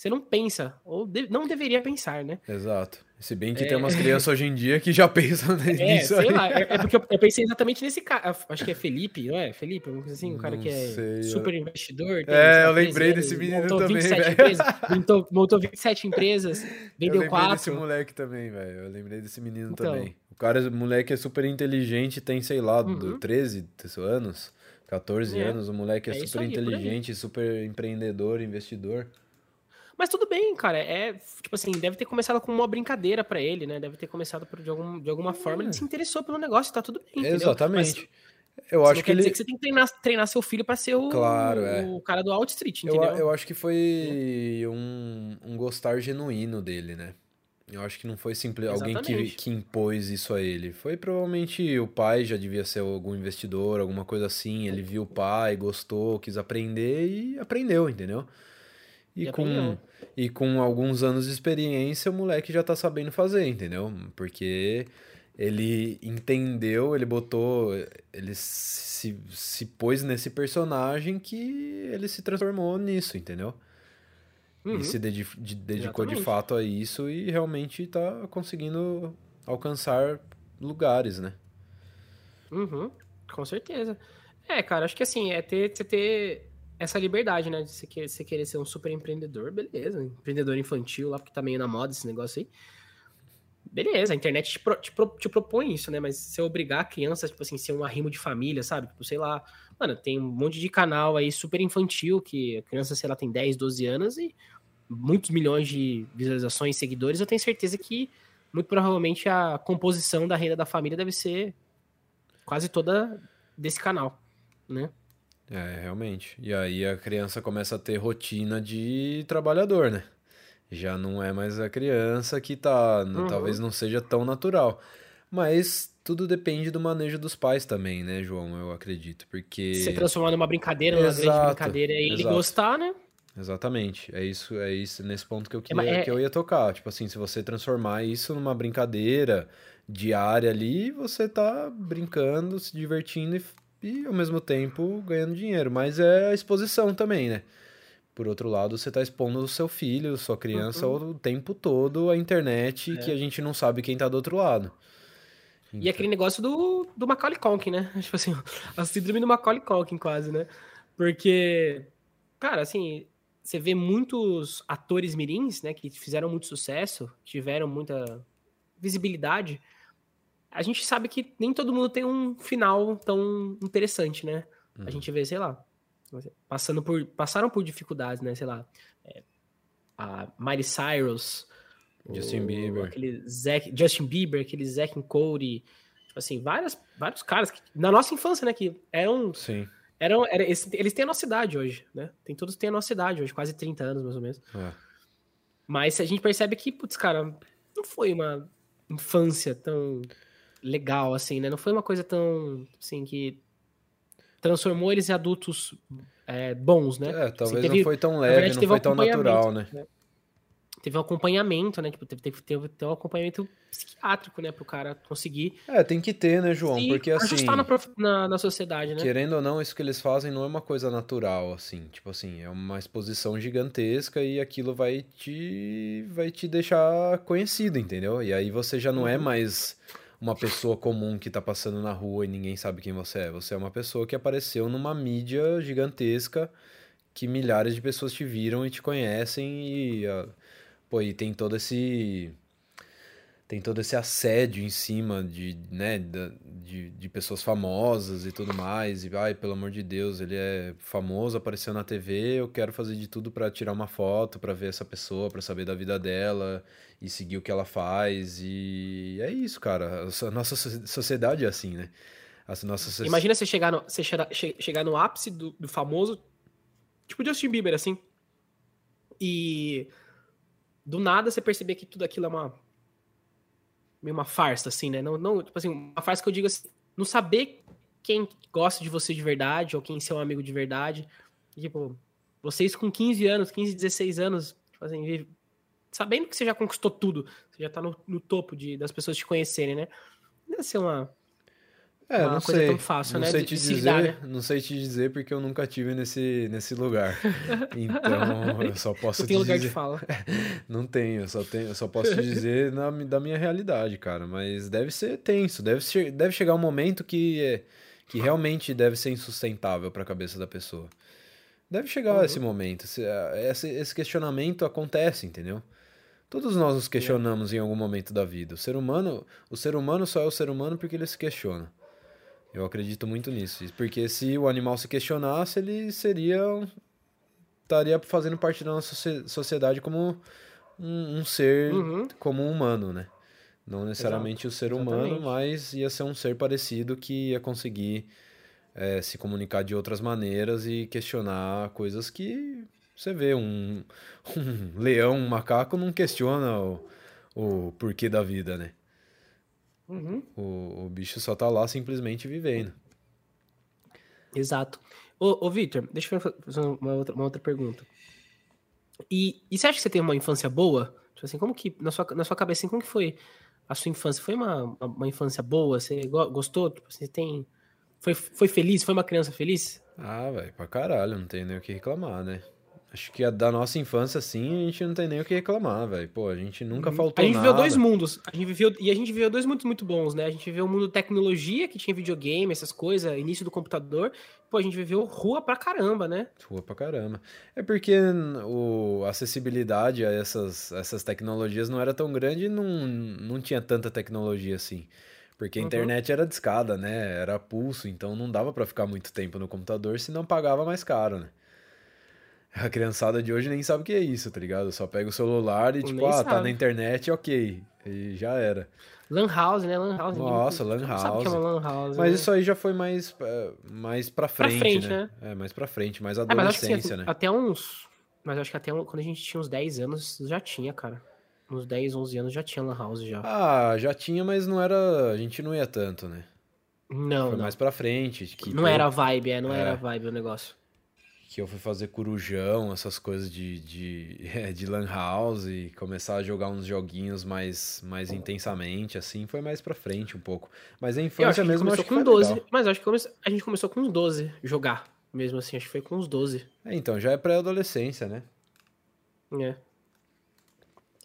você não pensa, ou de, não deveria pensar, né? Exato. Se bem que é... tem umas crianças hoje em dia que já pensam é, nisso é, sei aí. lá, é, é, porque eu, pensei exatamente nesse cara, acho que é Felipe, não é? Felipe, assim, um cara que é sei, super eu... investidor. É, eu lembrei desse menino montou também, 27 empresas, montou, montou 27 empresas, vendeu 4. Eu lembrei desse moleque também, velho, eu lembrei desse menino então, também. O cara, o moleque é super inteligente, tem, sei lá, uhum. 13 anos, 14 é. anos, o moleque é, é super aí, inteligente, super empreendedor, investidor. Mas tudo bem, cara. É, tipo assim, deve ter começado com uma brincadeira para ele, né? Deve ter começado por, de, algum, de alguma forma. Ele é. se interessou pelo negócio, tá tudo bem. Exatamente. eu acho que ele... dizer que você tem que treinar, treinar seu filho para ser o, claro, é. o cara do Alt Street, entendeu? Eu, eu acho que foi um, um gostar genuíno dele, né? Eu acho que não foi simples alguém que, que impôs isso a ele. Foi provavelmente o pai já devia ser algum investidor, alguma coisa assim. Ele viu o pai, gostou, quis aprender e aprendeu, entendeu? E, e com, e com alguns anos de experiência, o moleque já tá sabendo fazer, entendeu? Porque ele entendeu, ele botou, ele se, se pôs nesse personagem que ele se transformou nisso, entendeu? Uhum. E se de, de, dedicou Exatamente. de fato a isso e realmente tá conseguindo alcançar lugares, né? Uhum, com certeza. É, cara, acho que assim, é ter, você ter essa liberdade, né? De você querer, você querer ser um super empreendedor, beleza. Empreendedor infantil lá, porque tá meio na moda esse negócio aí beleza, a internet te, pro, te, pro, te, propõe isso, né? Mas se obrigar a criança, tipo assim, ser um arrimo de família, sabe? Tipo, sei lá, mano, tem um monte de canal aí super infantil que a criança, sei lá, tem 10, 12 anos e muitos milhões de visualizações, seguidores, eu tenho certeza que muito provavelmente a composição da renda da família deve ser quase toda desse canal, né? É, realmente. E aí a criança começa a ter rotina de trabalhador, né? Já não é mais a criança que tá. Uhum. Talvez não seja tão natural. Mas tudo depende do manejo dos pais também, né, João? Eu acredito. Porque. Se transformar numa brincadeira, numa exato, grande brincadeira e ele gostar, né? Exatamente. É isso, é isso nesse ponto que eu, queria, é, que eu ia tocar. Tipo assim, se você transformar isso numa brincadeira diária ali, você tá brincando, se divertindo e, e ao mesmo tempo ganhando dinheiro. Mas é a exposição também, né? Por outro lado, você está expondo o seu filho, sua criança, uhum. o tempo todo à internet é. que a gente não sabe quem está do outro lado. E aquele negócio do, do Macaulay Culkin, né? Tipo assim, a síndrome do Macaulay Culkin quase, né? Porque, cara, assim, você vê muitos atores mirins, né, que fizeram muito sucesso, tiveram muita visibilidade. A gente sabe que nem todo mundo tem um final tão interessante, né? Uhum. A gente vê, sei lá, passando por, passaram por dificuldades, né? Sei lá, é, a Miley Cyrus, Justin o, Bieber, aquele Zac, Justin Bieber, aquele Zack Cody, tipo assim, várias, vários caras que, na nossa infância, né? Que eram, Sim. eram, era, eles, eles têm a nossa idade hoje, né? Tem todos têm a nossa idade hoje, quase 30 anos mais ou menos. É. Mas a gente percebe que, putz, cara, não foi uma infância tão legal assim, né? Não foi uma coisa tão assim que transformou eles em adultos é, bons, né? É, talvez assim, teve, não foi tão leve, verdade, não foi tão natural, né? né? Teve um acompanhamento, né? Tipo, teve, teve, teve, teve um acompanhamento psiquiátrico, né? Pro cara conseguir. É, tem que ter, né, João? Porque assim. Na, na, na sociedade, né? Querendo ou não, isso que eles fazem não é uma coisa natural, assim. Tipo assim, é uma exposição gigantesca e aquilo vai te. vai te deixar conhecido, entendeu? E aí você já não é uhum. mais uma pessoa comum que tá passando na rua e ninguém sabe quem você é. Você é uma pessoa que apareceu numa mídia gigantesca que milhares de pessoas te viram e te conhecem e, uh, pô, e tem todo esse tem todo esse assédio em cima de, né, de, de pessoas famosas e tudo mais. E, ai, pelo amor de Deus, ele é famoso, apareceu na TV, eu quero fazer de tudo para tirar uma foto, para ver essa pessoa, para saber da vida dela e seguir o que ela faz. E é isso, cara. A nossa sociedade é assim, né? A nossa Imagina você chegar no, você chegar no ápice do, do famoso, tipo Justin Bieber, assim. E do nada você perceber que tudo aquilo é uma meio uma farsa, assim, né? Não, não, tipo assim, uma farsa que eu digo assim, não saber quem gosta de você de verdade ou quem é seu amigo de verdade. tipo, vocês com 15 anos, 15, 16 anos, tipo assim, sabendo que você já conquistou tudo, você já tá no, no topo de, das pessoas te conhecerem, né? Deve ser uma, é, não sei. tão fácil, não né? Sei te dizer, né? Não sei te dizer porque eu nunca tive nesse, nesse lugar. Então, eu só posso não tem lugar dizer... de fala. não tenho, eu só, tenho, eu só posso te dizer na, da minha realidade, cara. Mas deve ser tenso, deve, ser, deve chegar um momento que, que realmente deve ser insustentável para a cabeça da pessoa. Deve chegar uhum. esse momento. Esse, esse questionamento acontece, entendeu? Todos nós nos questionamos em algum momento da vida. O ser humano, o ser humano só é o ser humano porque ele se questiona. Eu acredito muito nisso. Porque se o animal se questionasse, ele seria. estaria fazendo parte da nossa sociedade como um, um ser uhum. como um humano, né? Não necessariamente Exato. o ser humano, Exatamente. mas ia ser um ser parecido que ia conseguir é, se comunicar de outras maneiras e questionar coisas que você vê. Um, um leão, um macaco não questiona o, o porquê da vida, né? Uhum. O, o bicho só tá lá simplesmente vivendo. Exato. Ô, ô Victor, deixa eu fazer uma outra, uma outra pergunta. E, e você acha que você teve uma infância boa? Tipo assim, como que, na sua, na sua cabeça, assim, como que foi a sua infância? Foi uma, uma infância boa? Você gostou? Tipo, você tem... Foi, foi feliz? Foi uma criança feliz? Ah, velho, pra caralho, não tem nem o que reclamar, né? Acho que a da nossa infância, assim, a gente não tem nem o que reclamar, velho. Pô, a gente nunca uhum. faltou nada. A gente nada. viveu dois mundos. A gente viveu, e a gente viveu dois mundos muito bons, né? A gente viveu o mundo tecnologia, que tinha videogame, essas coisas, início do computador. Pô, a gente viveu rua pra caramba, né? Rua pra caramba. É porque o, a acessibilidade a essas, essas tecnologias não era tão grande e não, não tinha tanta tecnologia assim. Porque a uhum. internet era discada, né? Era pulso, então não dava para ficar muito tempo no computador se não pagava mais caro, né? A criançada de hoje nem sabe o que é isso, tá ligado? Só pega o celular e, tipo, nem ah, sabe. tá na internet, ok. E já era. Lan House, né? Lan House. Nossa, Lan House. Sabe que é uma Lan House. Mas né? isso aí já foi mais, é, mais pra frente, pra frente né? né? É, mais pra frente, mais adolescência, é, mas assim, né? Até uns... Mas acho que até quando a gente tinha uns 10 anos, já tinha, cara. Uns 10, 11 anos já tinha Lan House já. Ah, já tinha, mas não era... A gente não ia tanto, né? Não, Foi não. mais pra frente. Que não era vibe, é. Não é. era vibe o negócio que eu fui fazer corujão, essas coisas de, de, é, de lan house e começar a jogar uns joguinhos mais, mais intensamente, assim, foi mais pra frente um pouco. Mas a infância mesmo começou com 12, legal. mas acho que a gente começou com uns 12 jogar, mesmo assim, acho que foi com uns 12. É, então, já é pré-adolescência, né? É.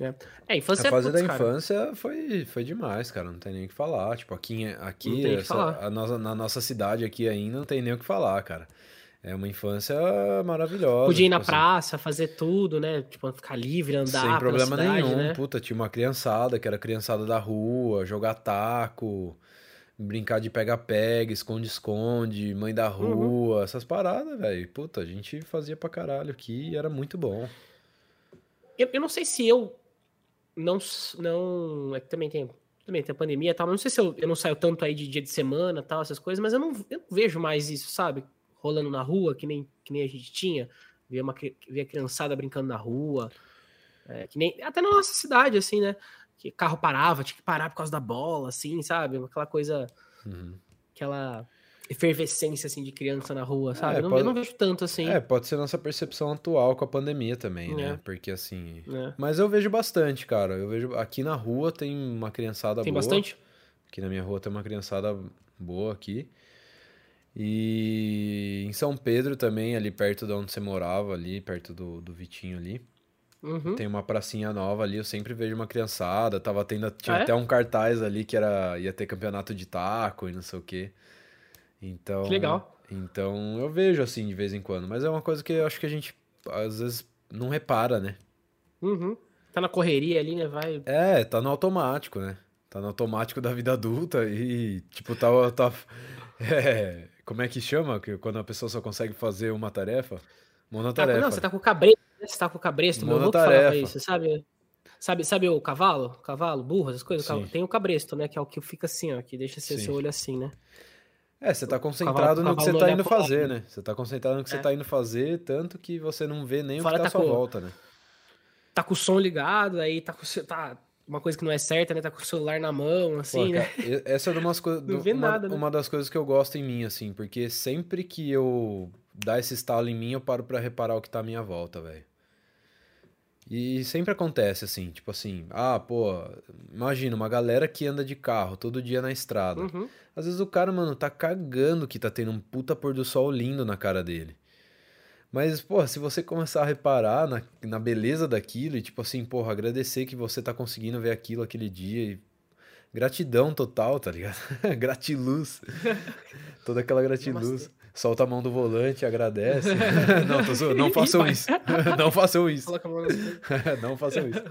É, é infância A fase putz, da infância foi, foi demais, cara. Não tem nem o que falar. Tipo, aqui, aqui essa, a nossa, na nossa cidade aqui ainda não tem nem o que falar, cara. É uma infância maravilhosa. Podia ir na tipo assim. praça, fazer tudo, né? Tipo, ficar livre, andar. Sem problema cidade, nenhum. Né? Puta, tinha uma criançada que era criançada da rua, jogar taco, brincar de pega-pega, esconde-esconde, mãe da uhum. rua, uhum. essas paradas, velho. Puta, a gente fazia pra caralho aqui e era muito bom. Eu, eu não sei se eu não. não é que também tem também tem a pandemia e tal, mas não sei se eu, eu não saio tanto aí de dia de semana tal, essas coisas, mas eu não, eu não vejo mais isso, sabe? Rolando na rua, que nem, que nem a gente tinha, ver uma ver a criançada brincando na rua, é, que nem até na nossa cidade, assim, né? Que carro parava, tinha que parar por causa da bola, assim, sabe? Aquela coisa, uhum. aquela efervescência, assim, de criança na rua, sabe? É, não, pode... Eu não vejo tanto, assim. É, pode ser nossa percepção atual com a pandemia também, né? é. né? Porque, assim... É. Mas eu vejo bastante, cara. Eu vejo... Aqui na rua tem uma criançada tem boa. Tem bastante? Aqui na minha rua tem uma criançada boa aqui. E em São Pedro também, ali perto de onde você morava, ali perto do, do Vitinho ali. Uhum. Tem uma pracinha nova ali, eu sempre vejo uma criançada. Tava tendo, tinha é? até um cartaz ali que era ia ter campeonato de taco e não sei o quê. Então, que legal. Então eu vejo assim de vez em quando, mas é uma coisa que eu acho que a gente às vezes não repara, né? Uhum. Tá na correria ali, né? Vai. É, tá no automático, né? Tá no automático da vida adulta e, tipo, tá. tá é, como é que chama? Que quando a pessoa só consegue fazer uma tarefa? Monotarefa. Tá, não, você tá com o cabresto, né? Você tá com o cabresto, meu avô falava isso, sabe? Sabe, sabe o cavalo? Cavalo, burro, essas coisas? Sim. Tem o cabresto, né? Que é o que fica assim, ó, que deixa seu, seu olho assim, né? É, você tá concentrado cavalo, no que você tá indo fazer, né? Você tá concentrado no que é. você tá indo fazer, tanto que você não vê nem Fora o que tá, tá à sua com, volta, né? Tá com o som ligado, aí tá com tá, uma coisa que não é certa, né? Tá com o celular na mão, assim, Pô, né? essa é umas não vê uma, nada, né? uma das coisas que eu gosto em mim, assim, porque sempre que eu dar esse estalo em mim, eu paro para reparar o que tá à minha volta, velho. E sempre acontece assim, tipo assim, ah, pô, imagina uma galera que anda de carro todo dia na estrada. Uhum. Às vezes o cara, mano, tá cagando que tá tendo um puta pôr do sol lindo na cara dele. Mas, pô, se você começar a reparar na, na beleza daquilo e, tipo assim, porra, agradecer que você tá conseguindo ver aquilo aquele dia e gratidão total, tá ligado? Gratiluz. Toda aquela gratiluz. Solta a mão do volante, agradece. não, tô, não façam isso. não façam isso. não façam isso.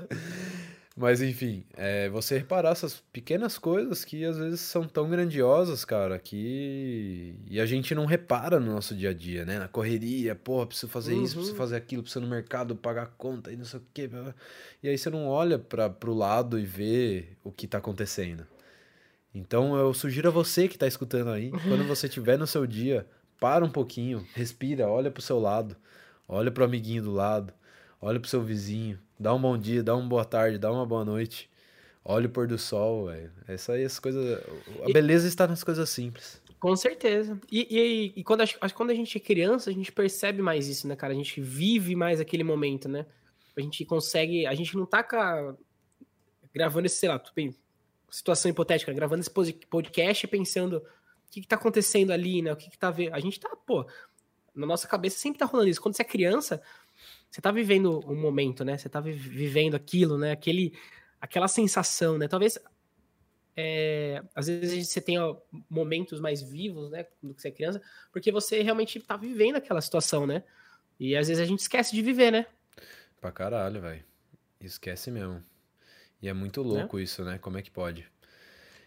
Mas enfim, é, você reparar essas pequenas coisas que às vezes são tão grandiosas, cara, que. E a gente não repara no nosso dia a dia, né? Na correria, porra, preciso fazer uhum. isso, preciso fazer aquilo, preciso no mercado pagar conta e não sei o quê. E aí você não olha para pro lado e vê o que tá acontecendo. Então eu sugiro a você que tá escutando aí, quando você estiver no seu dia, para um pouquinho, respira, olha pro seu lado, olha pro amiguinho do lado, olha pro seu vizinho, Dá um bom dia, dá uma boa tarde, dá uma boa noite. olha o pôr do sol, velho. Essa aí, as coisas. A beleza está nas coisas simples. Com certeza. E, e, e quando, acho, quando a gente é criança, a gente percebe mais isso, né, cara? A gente vive mais aquele momento, né? A gente consegue. A gente não tá gravando esse, sei lá, bem, situação hipotética, gravando esse podcast pensando o que, que tá acontecendo ali, né? O que, que tá vendo. A gente tá, pô, na nossa cabeça sempre tá rolando isso. Quando você é criança, você tá vivendo um momento, né? Você tá vivendo aquilo, né? Aquele, aquela sensação, né? Talvez é, às vezes você tem momentos mais vivos, né, quando você é criança, porque você realmente tá vivendo aquela situação, né? E às vezes a gente esquece de viver, né? Pra caralho, velho. Esquece mesmo. E é muito louco é? isso, né? Como é que pode?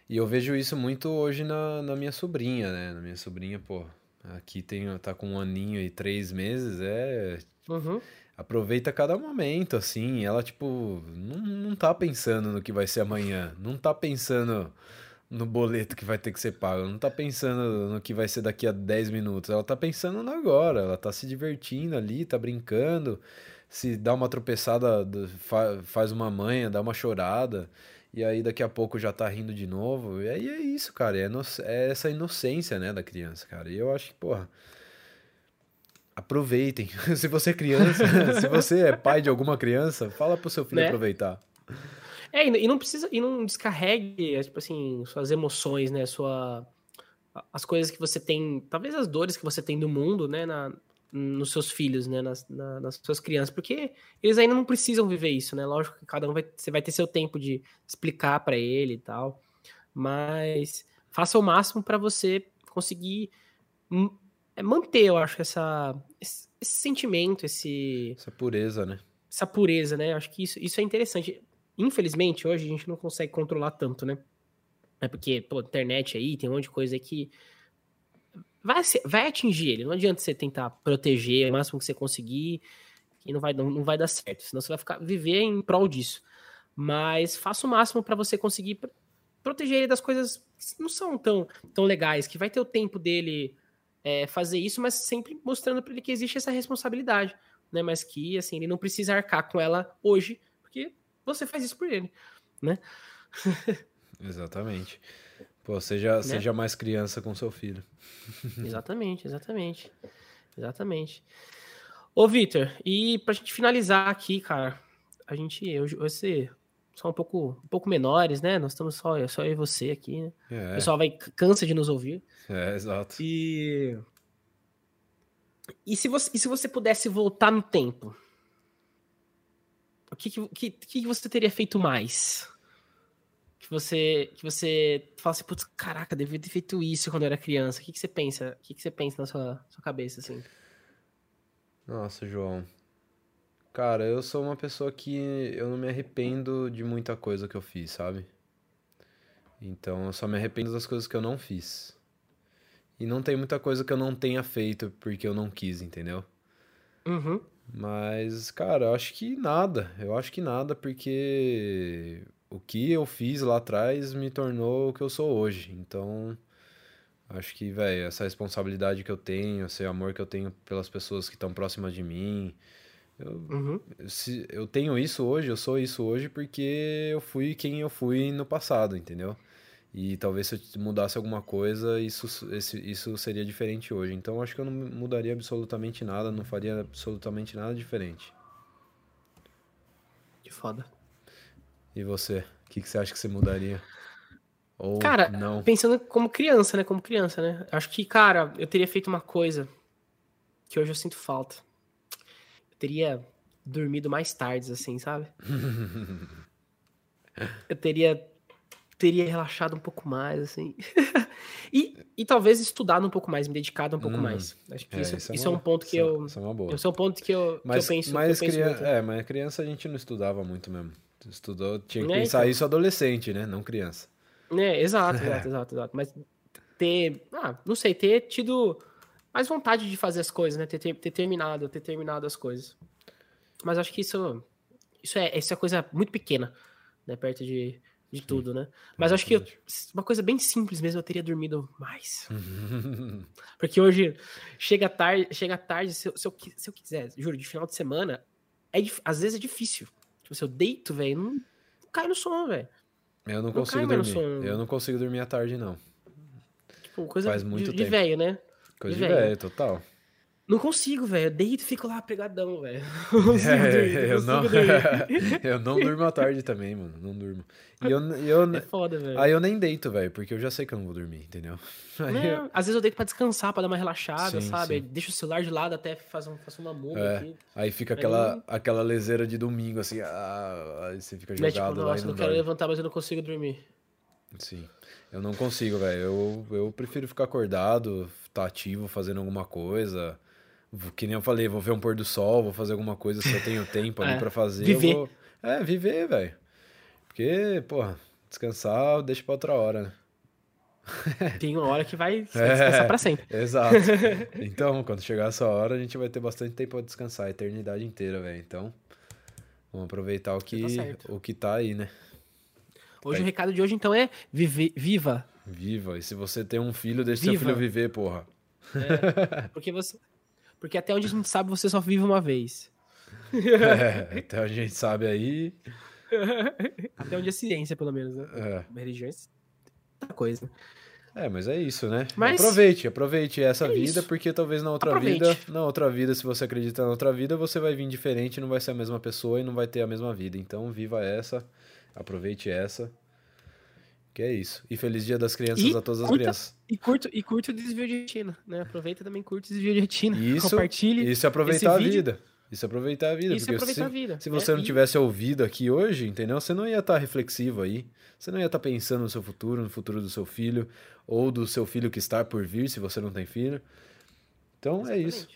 E eu vejo isso muito hoje na, na minha sobrinha, né? Na minha sobrinha, pô, aqui tem, tá com um aninho e três meses, é. Uhum aproveita cada momento, assim. Ela, tipo, não, não tá pensando no que vai ser amanhã. Não tá pensando no boleto que vai ter que ser pago. Não tá pensando no que vai ser daqui a 10 minutos. Ela tá pensando no agora. Ela tá se divertindo ali, tá brincando. Se dá uma tropeçada, faz uma manha, dá uma chorada. E aí daqui a pouco já tá rindo de novo. E aí é isso, cara. É, é essa inocência, né, da criança, cara. E eu acho que, porra aproveitem. se você é criança, se você é pai de alguma criança, fala pro seu filho né? aproveitar. É, e não precisa, e não descarregue, é, tipo assim, suas emoções, né, sua as coisas que você tem, talvez as dores que você tem do mundo, né, na, nos seus filhos, né, nas, na, nas suas crianças, porque eles ainda não precisam viver isso, né? Lógico que cada um vai, você vai ter seu tempo de explicar para ele e tal, mas faça o máximo para você conseguir é manter, eu acho, essa, esse, esse, sentimento, esse... Essa pureza, né? Essa pureza, né? Eu acho que isso, isso é interessante. Infelizmente, hoje a gente não consegue controlar tanto, né? É porque, pô, internet aí, tem um monte de coisa que vai, ser, vai atingir ele. Não adianta você tentar proteger o máximo que você conseguir, que não vai, não, não vai dar certo. Senão você vai ficar viver em prol disso. Mas faça o máximo para você conseguir proteger ele das coisas que não são tão, tão legais, que vai ter o tempo dele é, fazer isso, mas sempre mostrando para ele que existe essa responsabilidade, né? Mas que assim ele não precisa arcar com ela hoje, porque você faz isso por ele, né? exatamente. Pô, seja, né? seja mais criança com seu filho. exatamente, exatamente. Exatamente. Ô, Vitor, e pra gente finalizar aqui, cara, a gente, hoje, você, só um pouco, um pouco menores, né? Nós estamos só, só eu e você aqui, né? É. O pessoal vai, cansa de nos ouvir. É, exato. E. E se você, e se você pudesse voltar no tempo? O que, que, que, você teria feito mais? Que você, que você fala assim, putz, caraca, devia ter feito isso quando eu era criança. O que, que você pensa? O que, que você pensa na sua, sua cabeça, assim? Nossa, João. Cara, eu sou uma pessoa que eu não me arrependo de muita coisa que eu fiz, sabe? Então eu só me arrependo das coisas que eu não fiz. E não tem muita coisa que eu não tenha feito porque eu não quis, entendeu? Uhum. Mas, cara, eu acho que nada. Eu acho que nada, porque o que eu fiz lá atrás me tornou o que eu sou hoje. Então, acho que, velho, essa responsabilidade que eu tenho, esse amor que eu tenho pelas pessoas que estão próximas de mim, eu, uhum. se, eu tenho isso hoje, eu sou isso hoje porque eu fui quem eu fui no passado, entendeu? E talvez se eu mudasse alguma coisa, isso, esse, isso seria diferente hoje. Então acho que eu não mudaria absolutamente nada, não faria absolutamente nada diferente. Que foda. E você? O que, que você acha que você mudaria? Ou cara, não? pensando como criança, né? Como criança, né? Acho que, cara, eu teria feito uma coisa que hoje eu sinto falta teria dormido mais tarde, assim, sabe? eu teria teria relaxado um pouco mais, assim. e, e talvez estudado um pouco mais, me dedicado um pouco hum, mais. Acho que é, isso, isso, é, isso uma, é, um ponto que eu. Isso é uma boa. Isso é um ponto que eu, mas, que eu penso. Mas, que eu criança, é, mas criança a gente não estudava muito mesmo. Estudou, tinha que é, pensar então. isso adolescente, né? Não criança. É, exato, exato, exato, exato. Mas ter. Ah, não sei, ter tido mais vontade de fazer as coisas, né? Ter, ter, ter terminado, ter terminado as coisas. Mas acho que isso, isso é, isso é coisa muito pequena, né? Perto de, de tudo, né? Mas acho que eu, uma coisa bem simples mesmo, eu teria dormido mais. Porque hoje chega tarde, chega tarde, se eu, se eu, se eu quiser, juro, de final de semana, é, às vezes é difícil. Tipo, se eu deito, velho, não, não cai no sono, velho. Eu não, consigo dormir. Eu não consigo dormir à tarde, não. Tipo, coisa Faz muito de, de velho, né? Coisa de velho, total. Não consigo, velho. Deito e fico lá pregadão, velho. É, eu, não, eu não durmo à tarde também, mano. Não durmo. E eu, eu, é foda, velho. Aí eu nem deito, velho, porque eu já sei que eu não vou dormir, entendeu? É, eu... Às vezes eu deito pra descansar, pra dar uma relaxada, sim, sabe? Sim. Deixa o celular de lado até fazer, um, fazer uma muda é, aqui. Aí fica aquela, aí... aquela leseira de domingo, assim. Ah, aí você fica jogado tipo, nossa, lá e não eu quero levantar, mas eu não consigo dormir. Sim. Eu não consigo, velho. Eu, eu prefiro ficar acordado, estar tá ativo, fazendo alguma coisa que nem eu falei, vou ver um pôr do sol, vou fazer alguma coisa se eu tenho tempo ali é, para fazer. Viver. Vou... É, viver, velho. Porque, porra, descansar deixa pra outra hora, né? Tem uma hora que vai, vai descansar pra sempre. Exato. Então, quando chegar essa hora, a gente vai ter bastante tempo pra descansar, a eternidade inteira, velho. Então, vamos aproveitar o que, tá o que tá aí, né? Hoje o recado de hoje, então, é vive, viva. Viva. E se você tem um filho, deixa viva. seu filho viver, porra. É, porque você, porque até onde a gente sabe, você só vive uma vez. É, até onde a gente sabe aí. Até onde é ciência, pelo menos, né? É. Muita coisa. É, mas é isso, né? Mas... Aproveite, aproveite essa é vida, isso. porque talvez na outra aproveite. vida, na outra vida, se você acredita na outra vida, você vai vir diferente, não vai ser a mesma pessoa e não vai ter a mesma vida. Então, viva essa, aproveite essa. Que é isso. E feliz dia das crianças e a todas curta, as crianças. E curto, e curto o desvio de retina, né? Aproveita também curte o desvio de retina. Isso, Compartilhe. Isso é aproveitar a vida. Isso é aproveitar a vida. Isso é aproveitar se, a vida. Se você é, não tivesse e... ouvido aqui hoje, entendeu? Você não ia estar tá reflexivo aí. Você não ia estar tá pensando no seu futuro, no futuro do seu filho, ou do seu filho que está por vir, se você não tem filho. Então Exatamente. é isso.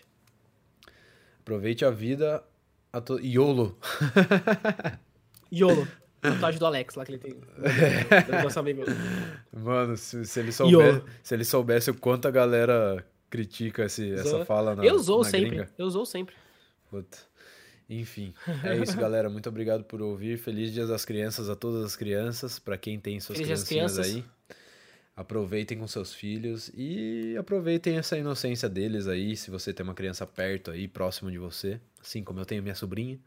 Aproveite a vida. A to... YOLO. YOLO. Tatuagem do Alex lá que ele tem. Nosso amigo. Mano, se, se, ele soubesse, se ele soubesse o quanto a galera critica esse, essa fala na Eu usou sempre. Gringa. Eu usou sempre. Puta. Enfim, é isso, galera. Muito obrigado por ouvir. Feliz Dia das Crianças a todas as crianças, para quem tem suas Feliz criancinhas aí. Aproveitem com seus filhos e aproveitem essa inocência deles aí, se você tem uma criança perto aí, próximo de você, assim como eu tenho minha sobrinha,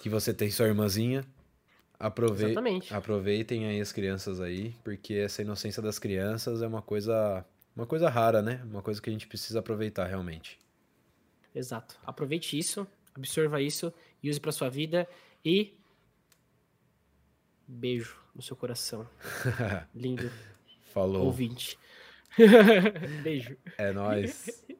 que você tem sua irmãzinha, Exatamente. Aproveitem aí as crianças aí, porque essa inocência das crianças é uma coisa, uma coisa rara, né? Uma coisa que a gente precisa aproveitar realmente. Exato. Aproveite isso, absorva isso e use para sua vida e beijo no seu coração. Lindo. Falou. Ouvinte. beijo. É nóis.